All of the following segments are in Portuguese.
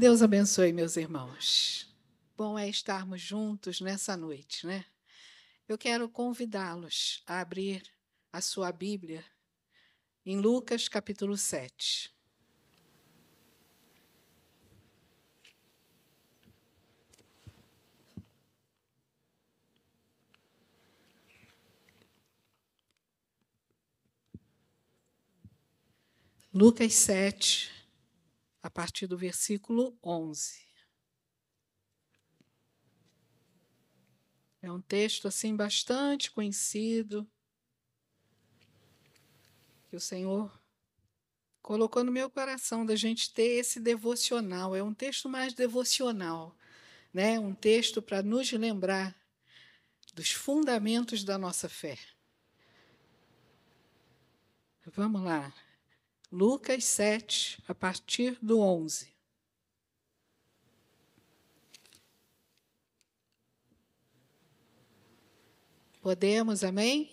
Deus abençoe, meus irmãos. Bom é estarmos juntos nessa noite, né? Eu quero convidá-los a abrir a sua Bíblia em Lucas capítulo 7. Lucas 7, a partir do versículo 11. É um texto assim bastante conhecido que o Senhor colocou no meu coração da gente ter esse devocional. É um texto mais devocional, né? Um texto para nos lembrar dos fundamentos da nossa fé. Vamos lá. Lucas 7, a partir do 11. Podemos, amém?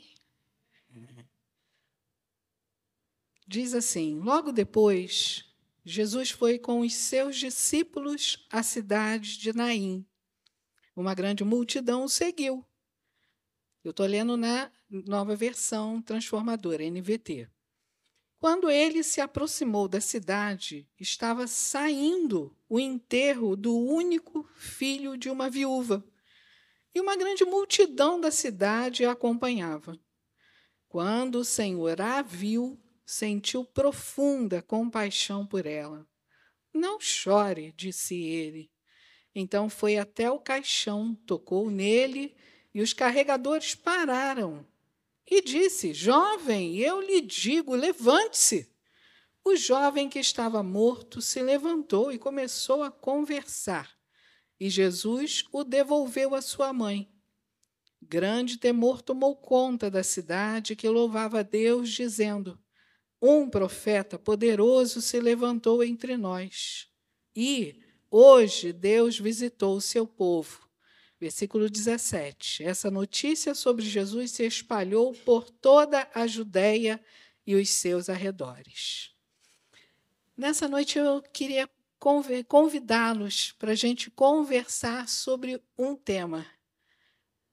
Diz assim: Logo depois, Jesus foi com os seus discípulos à cidade de Naim. Uma grande multidão o seguiu. Eu estou lendo na nova versão transformadora, NVT. Quando ele se aproximou da cidade, estava saindo o enterro do único filho de uma viúva, e uma grande multidão da cidade a acompanhava. Quando o Senhor a viu, sentiu profunda compaixão por ela. Não chore, disse ele. Então foi até o caixão, tocou nele, e os carregadores pararam e disse: Jovem, eu lhe digo, levante-se. O jovem que estava morto se levantou e começou a conversar. E Jesus o devolveu à sua mãe. Grande temor tomou conta da cidade que louvava a Deus, dizendo: Um profeta poderoso se levantou entre nós. E hoje Deus visitou o seu povo. Versículo 17. Essa notícia sobre Jesus se espalhou por toda a Judéia e os seus arredores. Nessa noite eu queria convidá-los para a gente conversar sobre um tema.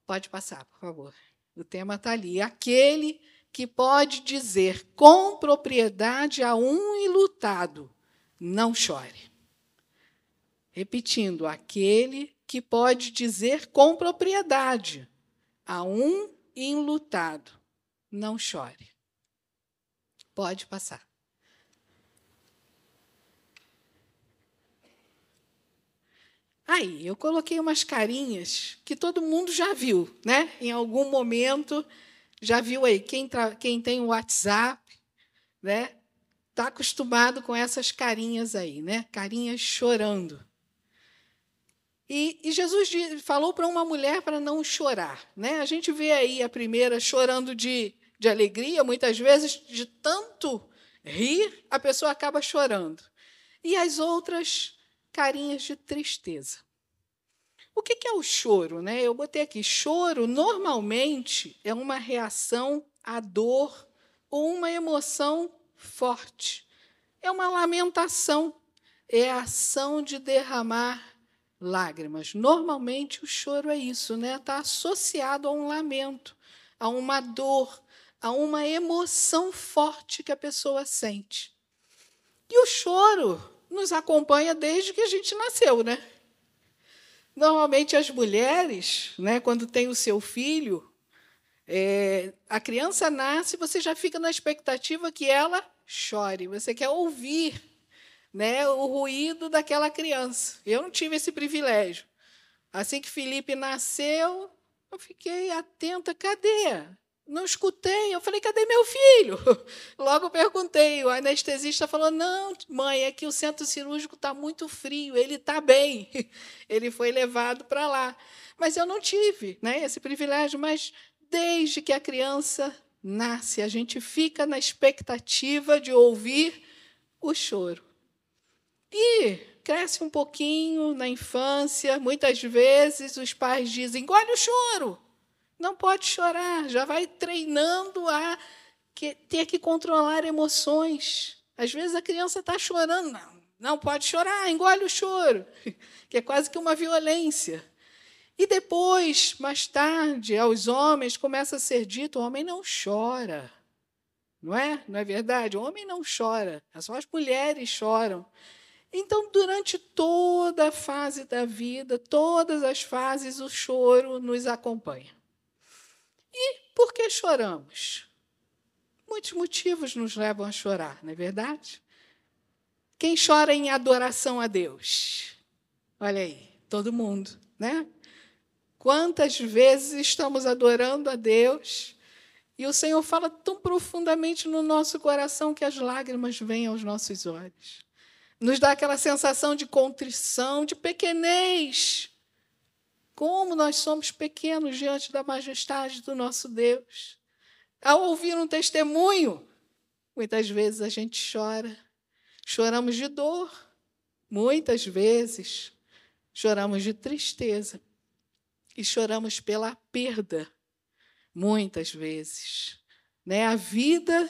Pode passar, por favor. O tema está ali. Aquele que pode dizer com propriedade a um ilutado: não chore. Repetindo, aquele que pode dizer com propriedade a um enlutado: não chore. Pode passar. Aí, eu coloquei umas carinhas que todo mundo já viu, né? Em algum momento já viu aí. Quem, quem tem o WhatsApp, né? Está acostumado com essas carinhas aí, né? Carinhas chorando. E, e Jesus falou para uma mulher para não chorar. Né? A gente vê aí a primeira chorando de, de alegria, muitas vezes, de tanto rir, a pessoa acaba chorando. E as outras, carinhas de tristeza. O que é o choro? Né? Eu botei aqui: choro normalmente é uma reação à dor ou uma emoção forte. É uma lamentação, é a ação de derramar lágrimas. Normalmente o choro é isso, né? Está associado a um lamento, a uma dor, a uma emoção forte que a pessoa sente. E o choro nos acompanha desde que a gente nasceu, né? Normalmente as mulheres, né, quando tem o seu filho, é, a criança nasce, você já fica na expectativa que ela chore. Você quer ouvir né, o ruído daquela criança. Eu não tive esse privilégio. Assim que Felipe nasceu, eu fiquei atenta, cadê? Não escutei. Eu falei, cadê meu filho? Logo perguntei. O anestesista falou: não, mãe, é que o centro cirúrgico está muito frio, ele está bem. Ele foi levado para lá. Mas eu não tive né, esse privilégio. Mas desde que a criança nasce, a gente fica na expectativa de ouvir o choro. E cresce um pouquinho na infância, muitas vezes os pais dizem: engole o choro, não pode chorar, já vai treinando a ter que controlar emoções. Às vezes a criança está chorando, não, Não pode chorar, engole o choro, que é quase que uma violência. E depois, mais tarde, aos homens começa a ser dito: o homem não chora. Não é? Não é verdade? O homem não chora, só as mulheres choram. Então, durante toda a fase da vida, todas as fases, o choro nos acompanha. E por que choramos? Muitos motivos nos levam a chorar, não é verdade? Quem chora em adoração a Deus? Olha aí, todo mundo, né? Quantas vezes estamos adorando a Deus e o Senhor fala tão profundamente no nosso coração que as lágrimas vêm aos nossos olhos nos dá aquela sensação de contrição, de pequenez. Como nós somos pequenos diante da majestade do nosso Deus. Ao ouvir um testemunho, muitas vezes a gente chora. Choramos de dor, muitas vezes. Choramos de tristeza. E choramos pela perda, muitas vezes. Né? A vida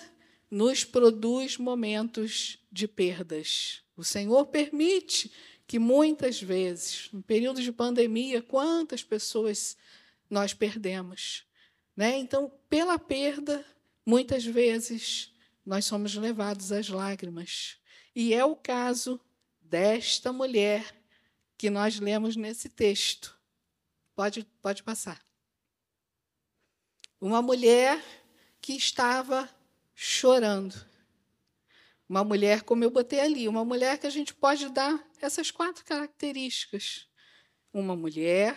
nos produz momentos de perdas. O Senhor permite que muitas vezes, no período de pandemia, quantas pessoas nós perdemos. Né? Então, pela perda, muitas vezes nós somos levados às lágrimas. E é o caso desta mulher que nós lemos nesse texto. Pode, pode passar. Uma mulher que estava chorando. Uma mulher, como eu botei ali, uma mulher que a gente pode dar essas quatro características. Uma mulher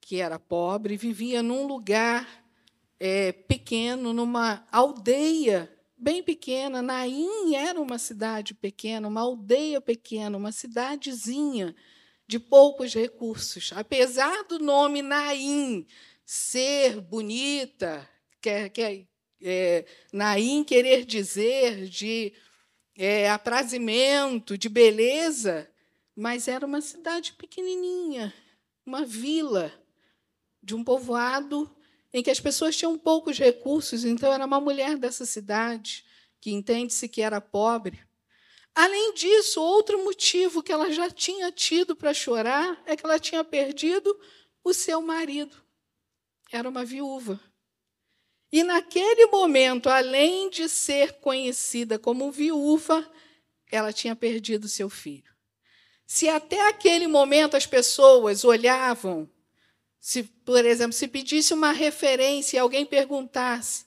que era pobre, vivia num lugar é, pequeno, numa aldeia bem pequena. Naim era uma cidade pequena, uma aldeia pequena, uma cidadezinha de poucos recursos. Apesar do nome Naim ser bonita, que, que é, Naim querer dizer de é, aprazimento, de beleza, mas era uma cidade pequenininha, uma vila de um povoado em que as pessoas tinham poucos recursos, então era uma mulher dessa cidade que entende-se que era pobre. Além disso, outro motivo que ela já tinha tido para chorar é que ela tinha perdido o seu marido. Era uma viúva. E naquele momento, além de ser conhecida como viúva, ela tinha perdido seu filho. Se até aquele momento as pessoas olhavam, se, por exemplo, se pedisse uma referência e alguém perguntasse: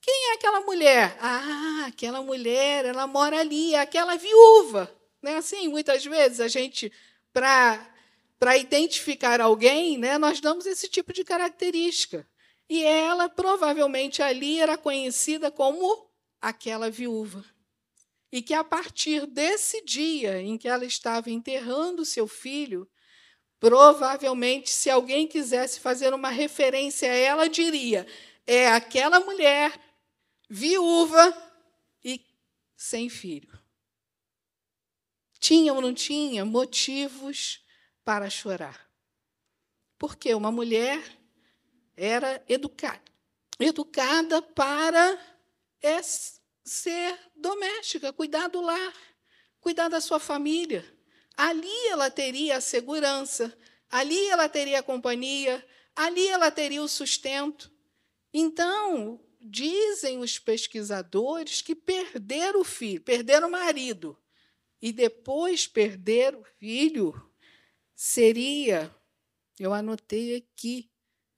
quem é aquela mulher? Ah, aquela mulher, ela mora ali, é aquela viúva. Não é assim? Muitas vezes a gente, para identificar alguém, né, nós damos esse tipo de característica. E ela provavelmente ali era conhecida como aquela viúva. E que a partir desse dia em que ela estava enterrando seu filho, provavelmente, se alguém quisesse fazer uma referência a ela, diria: é aquela mulher viúva e sem filho. Tinha ou não tinha motivos para chorar. Porque uma mulher era educada, educada para é, ser doméstica, cuidar do lar, cuidar da sua família. Ali ela teria a segurança, ali ela teria a companhia, ali ela teria o sustento. Então, dizem os pesquisadores que perder o filho, perder o marido e depois perder o filho seria, eu anotei aqui,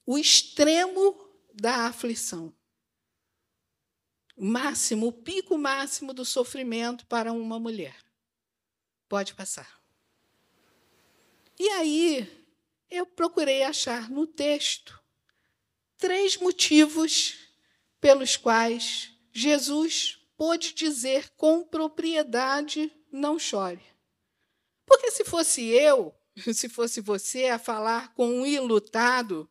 o extremo da aflição. O máximo, o pico máximo do sofrimento para uma mulher. Pode passar. E aí, eu procurei achar no texto três motivos pelos quais Jesus pôde dizer com propriedade: não chore. Porque se fosse eu, se fosse você a falar com um ilutado,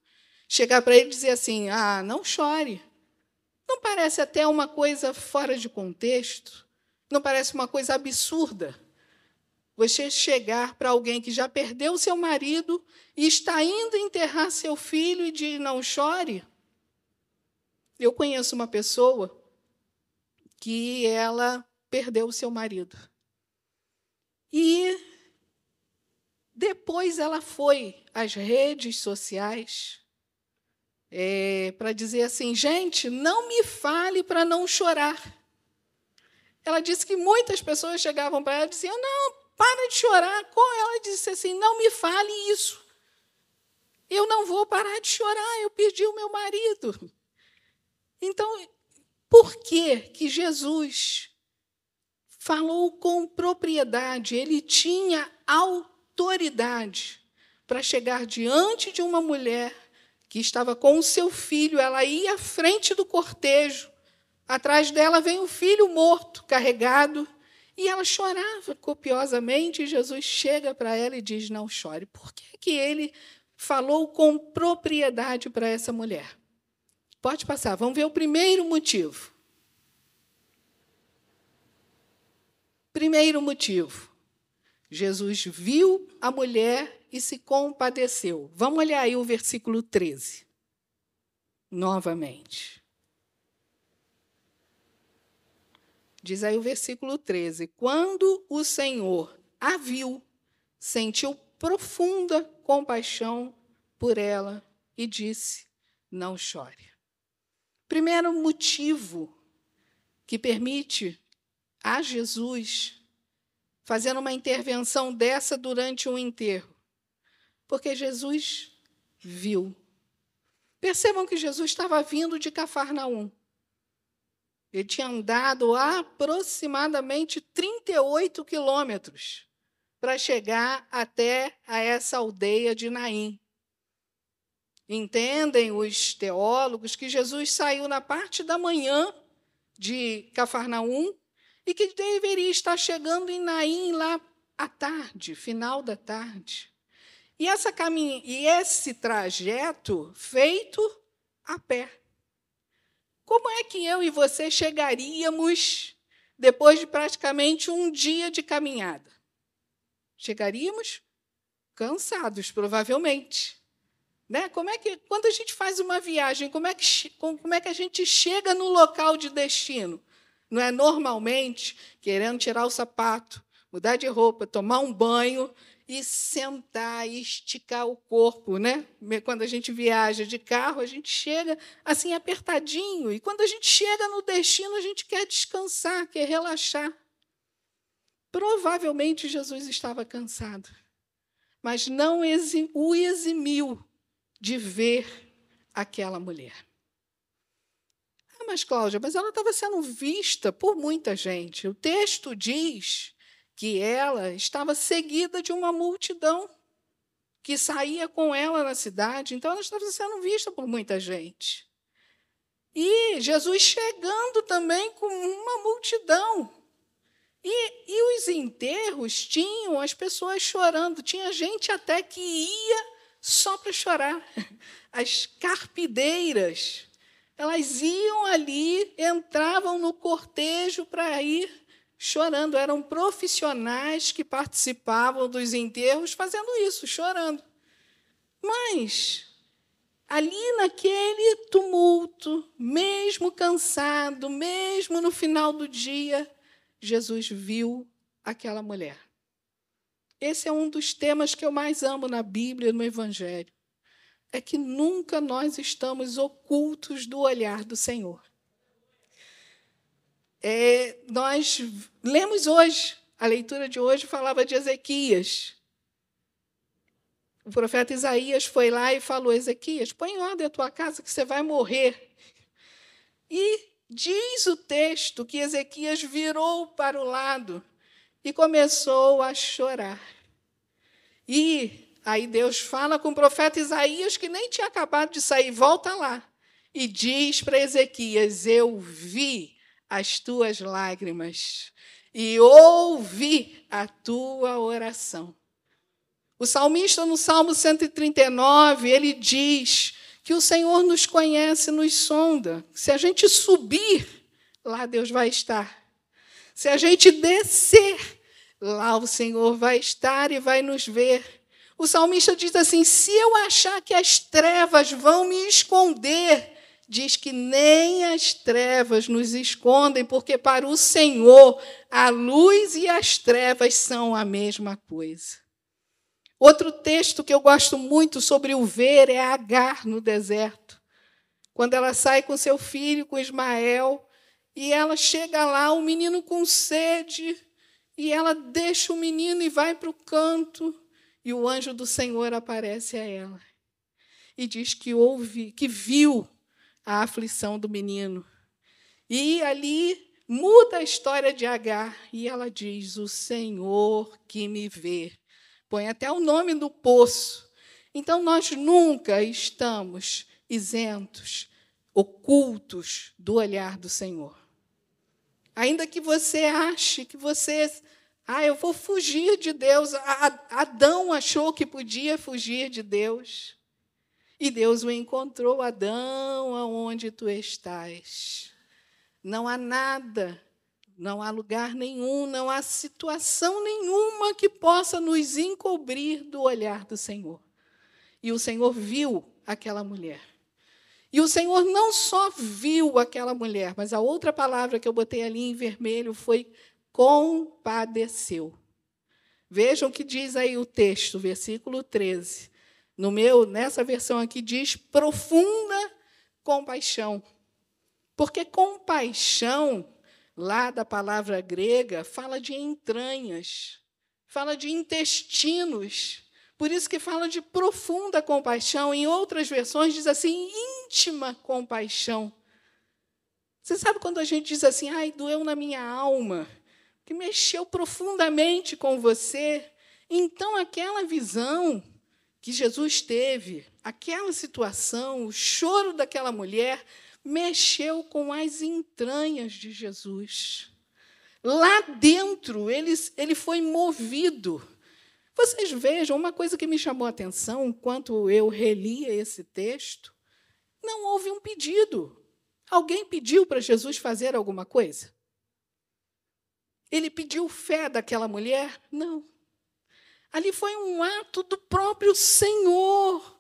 chegar para ele e dizer assim: ah, não chore. Não parece até uma coisa fora de contexto? Não parece uma coisa absurda? Você chegar para alguém que já perdeu seu marido e está indo enterrar seu filho e dizer não chore? Eu conheço uma pessoa que ela perdeu seu marido. E depois ela foi às redes sociais é, para dizer assim: gente, não me fale para não chorar. Ela disse que muitas pessoas chegavam para ela e diziam: não, para de chorar. Ela disse assim: não me fale isso. Eu não vou parar de chorar, eu perdi o meu marido. Então, por que, que Jesus falou com propriedade? Ele tinha autoridade para chegar diante de uma mulher que estava com o seu filho, ela ia à frente do cortejo, atrás dela vem o filho morto, carregado, e ela chorava copiosamente, e Jesus chega para ela e diz: Não chore. Por que, que ele falou com propriedade para essa mulher? Pode passar, vamos ver o primeiro motivo. Primeiro motivo: Jesus viu a mulher e se compadeceu. Vamos olhar aí o versículo 13. Novamente. Diz aí o versículo 13: Quando o Senhor a viu, sentiu profunda compaixão por ela e disse: Não chore. Primeiro motivo que permite a Jesus fazer uma intervenção dessa durante um enterro porque Jesus viu. Percebam que Jesus estava vindo de Cafarnaum. Ele tinha andado aproximadamente 38 quilômetros para chegar até a essa aldeia de Naim. Entendem os teólogos que Jesus saiu na parte da manhã de Cafarnaum e que deveria estar chegando em Naim lá à tarde, final da tarde. E, essa caminha, e esse trajeto feito a pé. Como é que eu e você chegaríamos depois de praticamente um dia de caminhada? Chegaríamos cansados, provavelmente. Né? Como é que, quando a gente faz uma viagem, como é, que, como é que a gente chega no local de destino? Não é normalmente querendo tirar o sapato, mudar de roupa, tomar um banho e sentar e esticar o corpo, né? Quando a gente viaja de carro, a gente chega assim apertadinho, e quando a gente chega no destino, a gente quer descansar, quer relaxar. Provavelmente Jesus estava cansado, mas não o eximiu de ver aquela mulher. Ah, mas Cláudia, mas ela estava sendo vista por muita gente. O texto diz que ela estava seguida de uma multidão que saía com ela na cidade, então ela estava sendo vista por muita gente. E Jesus chegando também com uma multidão. E, e os enterros tinham as pessoas chorando, tinha gente até que ia só para chorar. As carpideiras, elas iam ali, entravam no cortejo para ir chorando. Eram profissionais que participavam dos enterros fazendo isso, chorando. Mas, ali naquele tumulto, mesmo cansado, mesmo no final do dia, Jesus viu aquela mulher. Esse é um dos temas que eu mais amo na Bíblia, no Evangelho. É que nunca nós estamos ocultos do olhar do Senhor. É, nós lemos hoje, a leitura de hoje falava de Ezequias. O profeta Isaías foi lá e falou: Ezequias, põe em ordem a tua casa que você vai morrer. E diz o texto que Ezequias virou para o lado e começou a chorar. E aí Deus fala com o profeta Isaías, que nem tinha acabado de sair, volta lá, e diz para Ezequias: Eu vi as tuas lágrimas e ouvi a tua oração. O salmista, no Salmo 139, ele diz que o Senhor nos conhece, nos sonda. Se a gente subir, lá Deus vai estar. Se a gente descer, lá o Senhor vai estar e vai nos ver. O salmista diz assim: se eu achar que as trevas vão me esconder, diz que nem as trevas nos escondem, porque para o Senhor a luz e as trevas são a mesma coisa. Outro texto que eu gosto muito sobre o ver é Agar no deserto. Quando ela sai com seu filho, com Ismael, e ela chega lá, o menino com sede, e ela deixa o menino e vai para o canto, e o anjo do Senhor aparece a ela e diz que ouve, que viu a aflição do menino. E ali muda a história de Agar e ela diz: O Senhor que me vê. Põe até o nome do poço. Então nós nunca estamos isentos, ocultos do olhar do Senhor. Ainda que você ache que você, ah, eu vou fugir de Deus. Adão achou que podia fugir de Deus. E Deus o encontrou, Adão, aonde tu estás? Não há nada, não há lugar nenhum, não há situação nenhuma que possa nos encobrir do olhar do Senhor. E o Senhor viu aquela mulher. E o Senhor não só viu aquela mulher, mas a outra palavra que eu botei ali em vermelho foi compadeceu. Vejam o que diz aí o texto, versículo 13. No meu, nessa versão aqui diz profunda compaixão. Porque compaixão, lá da palavra grega, fala de entranhas, fala de intestinos. Por isso que fala de profunda compaixão. Em outras versões diz assim, íntima compaixão. Você sabe quando a gente diz assim, ai, doeu na minha alma, que mexeu profundamente com você? Então aquela visão que Jesus teve, aquela situação, o choro daquela mulher, mexeu com as entranhas de Jesus. Lá dentro, ele, ele foi movido. Vocês vejam, uma coisa que me chamou a atenção enquanto eu relia esse texto: não houve um pedido. Alguém pediu para Jesus fazer alguma coisa? Ele pediu fé daquela mulher? Não. Ali foi um ato do próprio Senhor,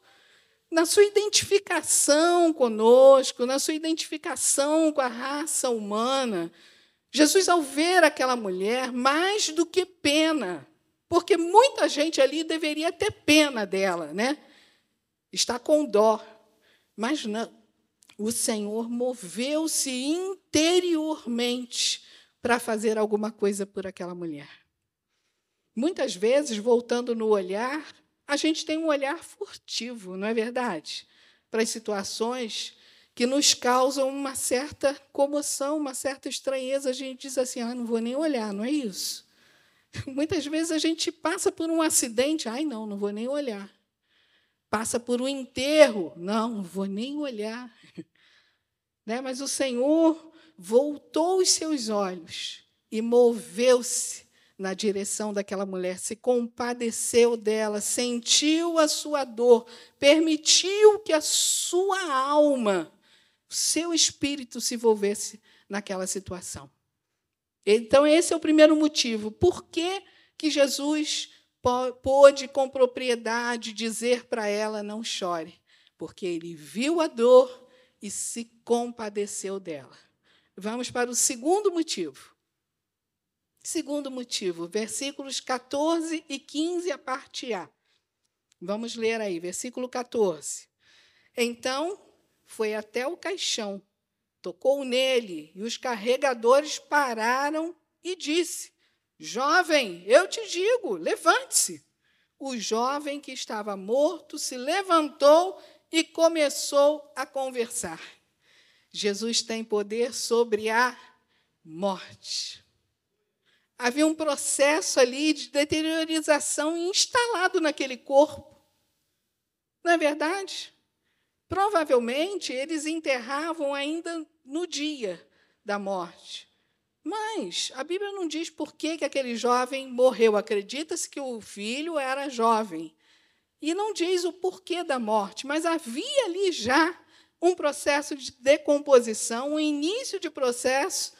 na sua identificação conosco, na sua identificação com a raça humana. Jesus, ao ver aquela mulher, mais do que pena, porque muita gente ali deveria ter pena dela, né? Está com dó. Mas não. O Senhor moveu-se interiormente para fazer alguma coisa por aquela mulher. Muitas vezes, voltando no olhar, a gente tem um olhar furtivo, não é verdade? Para as situações que nos causam uma certa comoção, uma certa estranheza. A gente diz assim: ah, não vou nem olhar, não é isso? Muitas vezes a gente passa por um acidente, ai, não, não vou nem olhar. Passa por um enterro, não, não vou nem olhar. Né? Mas o Senhor voltou os seus olhos e moveu-se na direção daquela mulher, se compadeceu dela, sentiu a sua dor, permitiu que a sua alma, o seu espírito se envolvesse naquela situação. Então, esse é o primeiro motivo. Por que, que Jesus pôde, com propriedade, dizer para ela: não chore? Porque ele viu a dor e se compadeceu dela. Vamos para o segundo motivo. Segundo motivo, versículos 14 e 15, a parte A. Vamos ler aí, versículo 14. Então foi até o caixão, tocou nele, e os carregadores pararam e disse: Jovem, eu te digo, levante-se. O jovem que estava morto se levantou e começou a conversar. Jesus tem poder sobre a morte havia um processo ali de deteriorização instalado naquele corpo. Não é verdade? Provavelmente eles enterravam ainda no dia da morte. Mas a Bíblia não diz por que, que aquele jovem morreu. Acredita-se que o filho era jovem. E não diz o porquê da morte, mas havia ali já um processo de decomposição, um início de processo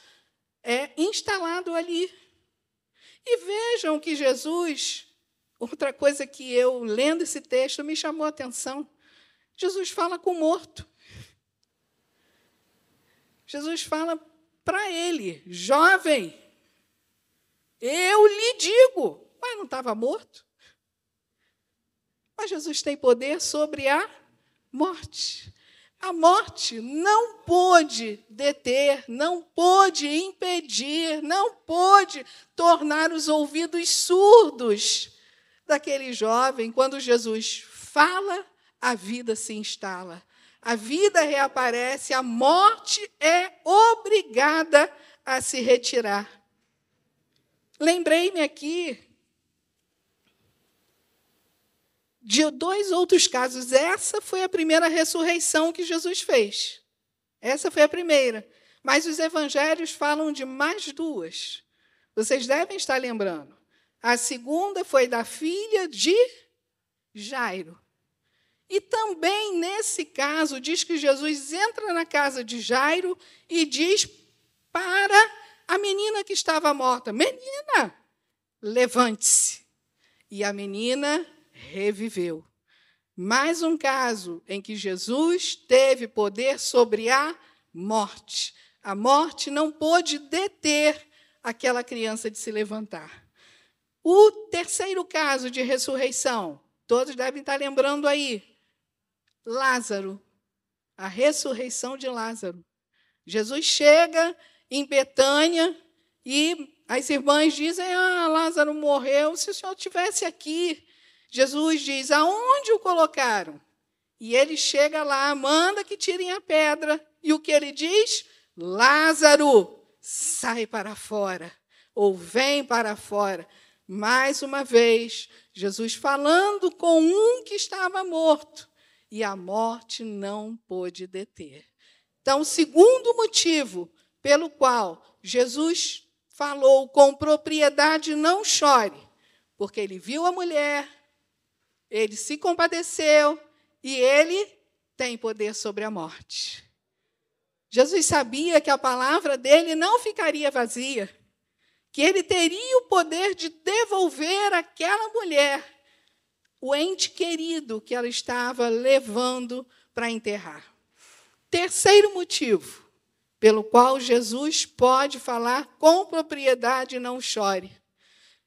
é, instalado ali. E vejam que Jesus, outra coisa que eu, lendo esse texto, me chamou a atenção. Jesus fala com o morto. Jesus fala para ele: jovem, eu lhe digo, mas não estava morto? Mas Jesus tem poder sobre a morte. A morte não pôde deter, não pôde impedir, não pôde tornar os ouvidos surdos daquele jovem. Quando Jesus fala, a vida se instala, a vida reaparece, a morte é obrigada a se retirar. Lembrei-me aqui de dois outros casos. Essa foi a primeira ressurreição que Jesus fez. Essa foi a primeira. Mas os evangelhos falam de mais duas. Vocês devem estar lembrando. A segunda foi da filha de Jairo. E também, nesse caso, diz que Jesus entra na casa de Jairo e diz para a menina que estava morta: Menina, levante-se. E a menina reviveu. Mais um caso em que Jesus teve poder sobre a morte. A morte não pôde deter aquela criança de se levantar. O terceiro caso de ressurreição, todos devem estar lembrando aí. Lázaro, a ressurreição de Lázaro. Jesus chega em Betânia e as irmãs dizem: Ah, Lázaro morreu. Se o senhor estivesse aqui, Jesus diz: aonde o colocaram? E ele chega lá, manda que tirem a pedra. E o que ele diz? Lázaro, sai para fora, ou vem para fora. Mais uma vez, Jesus falando com um que estava morto, e a morte não pôde deter. Então, o segundo motivo pelo qual Jesus falou com propriedade: não chore, porque ele viu a mulher, ele se compadeceu e ele tem poder sobre a morte. Jesus sabia que a palavra dele não ficaria vazia, que ele teria o poder de devolver àquela mulher o ente querido que ela estava levando para enterrar. Terceiro motivo pelo qual Jesus pode falar com propriedade, não chore.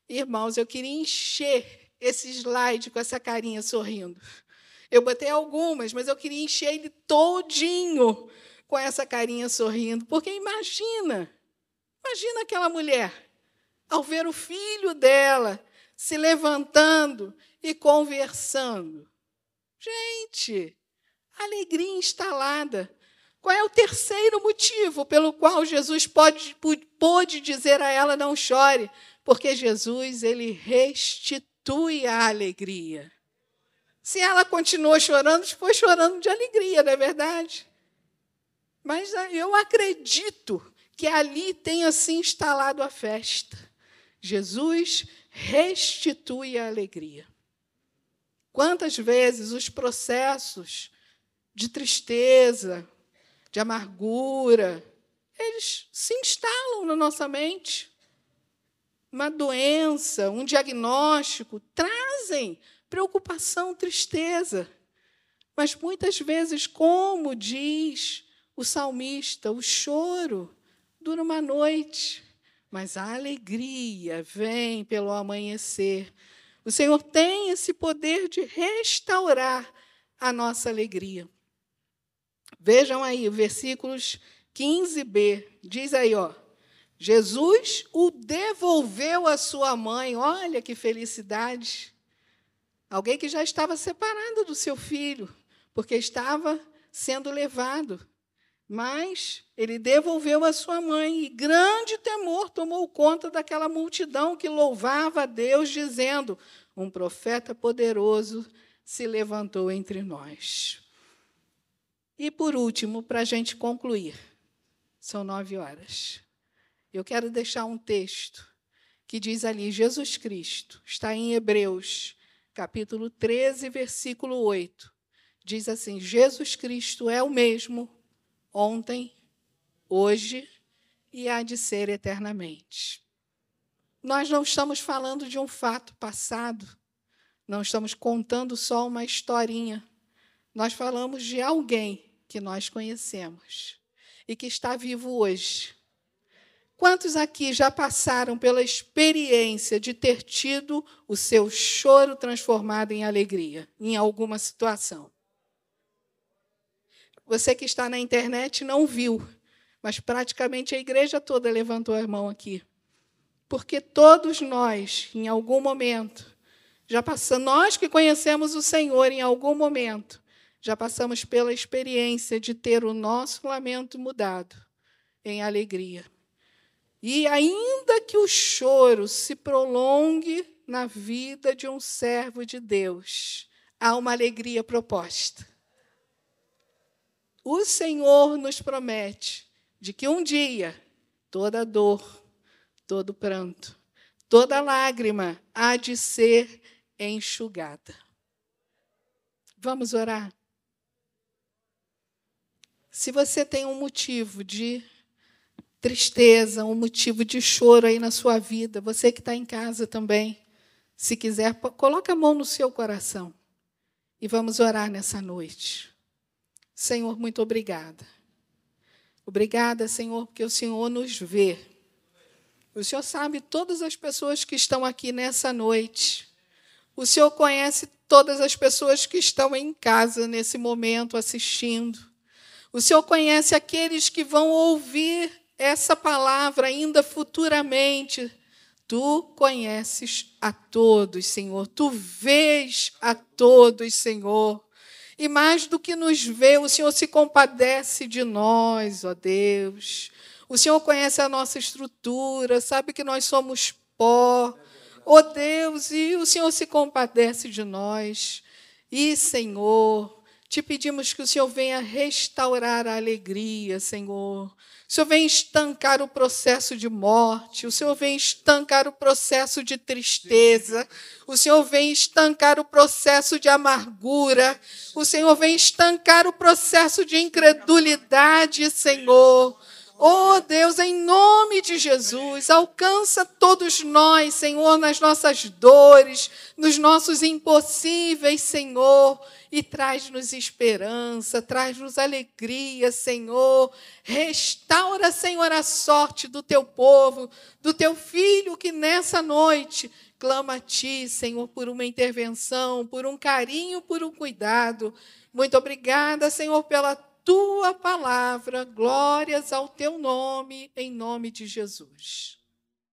Irmãos, eu queria encher esse slide com essa carinha sorrindo. Eu botei algumas, mas eu queria encher ele todinho com essa carinha sorrindo, porque imagina, imagina aquela mulher ao ver o filho dela se levantando e conversando. Gente, alegria instalada. Qual é o terceiro motivo pelo qual Jesus pode, pôde dizer a ela não chore? Porque Jesus ele restitui restitui a alegria. Se ela continuou chorando, foi chorando de alegria, não é verdade? Mas ah, eu acredito que ali tenha se instalado a festa. Jesus restitui a alegria. Quantas vezes os processos de tristeza, de amargura, eles se instalam na nossa mente uma doença, um diagnóstico, trazem preocupação, tristeza. Mas muitas vezes, como diz o salmista, o choro dura uma noite, mas a alegria vem pelo amanhecer. O Senhor tem esse poder de restaurar a nossa alegria. Vejam aí, versículos 15b, diz aí, ó. Jesus o devolveu à sua mãe. Olha que felicidade. Alguém que já estava separado do seu filho, porque estava sendo levado. Mas ele devolveu à sua mãe, e grande temor tomou conta daquela multidão que louvava a Deus, dizendo: Um profeta poderoso se levantou entre nós. E por último, para a gente concluir, são nove horas. Eu quero deixar um texto que diz ali: Jesus Cristo, está em Hebreus, capítulo 13, versículo 8. Diz assim: Jesus Cristo é o mesmo ontem, hoje e há de ser eternamente. Nós não estamos falando de um fato passado, não estamos contando só uma historinha. Nós falamos de alguém que nós conhecemos e que está vivo hoje. Quantos aqui já passaram pela experiência de ter tido o seu choro transformado em alegria em alguma situação? Você que está na internet não viu, mas praticamente a igreja toda levantou a mão aqui. Porque todos nós, em algum momento, já passamos, nós que conhecemos o Senhor em algum momento, já passamos pela experiência de ter o nosso lamento mudado em alegria. E ainda que o choro se prolongue na vida de um servo de Deus, há uma alegria proposta. O Senhor nos promete de que um dia toda dor, todo pranto, toda lágrima há de ser enxugada. Vamos orar? Se você tem um motivo de tristeza, um motivo de choro aí na sua vida, você que está em casa também, se quiser, coloque a mão no seu coração e vamos orar nessa noite. Senhor, muito obrigada. Obrigada, Senhor, porque o Senhor nos vê. O Senhor sabe todas as pessoas que estão aqui nessa noite. O Senhor conhece todas as pessoas que estão em casa nesse momento assistindo. O Senhor conhece aqueles que vão ouvir essa palavra ainda futuramente. Tu conheces a todos, Senhor. Tu vês a todos, Senhor. E mais do que nos vê, o Senhor se compadece de nós, ó Deus. O Senhor conhece a nossa estrutura, sabe que nós somos pó. Ó Deus, e o Senhor se compadece de nós. E, Senhor, te pedimos que o Senhor venha restaurar a alegria, Senhor. O Senhor vem estancar o processo de morte, o Senhor vem estancar o processo de tristeza, o Senhor vem estancar o processo de amargura, o Senhor vem estancar o processo de incredulidade, Senhor. Oh Deus, em nome de Jesus, alcança todos nós, Senhor, nas nossas dores, nos nossos impossíveis, Senhor e traz-nos esperança, traz-nos alegria, Senhor. Restaura, Senhor, a sorte do teu povo, do teu filho que nessa noite clama a ti, Senhor, por uma intervenção, por um carinho, por um cuidado. Muito obrigada, Senhor, pela tua palavra. Glórias ao teu nome, em nome de Jesus.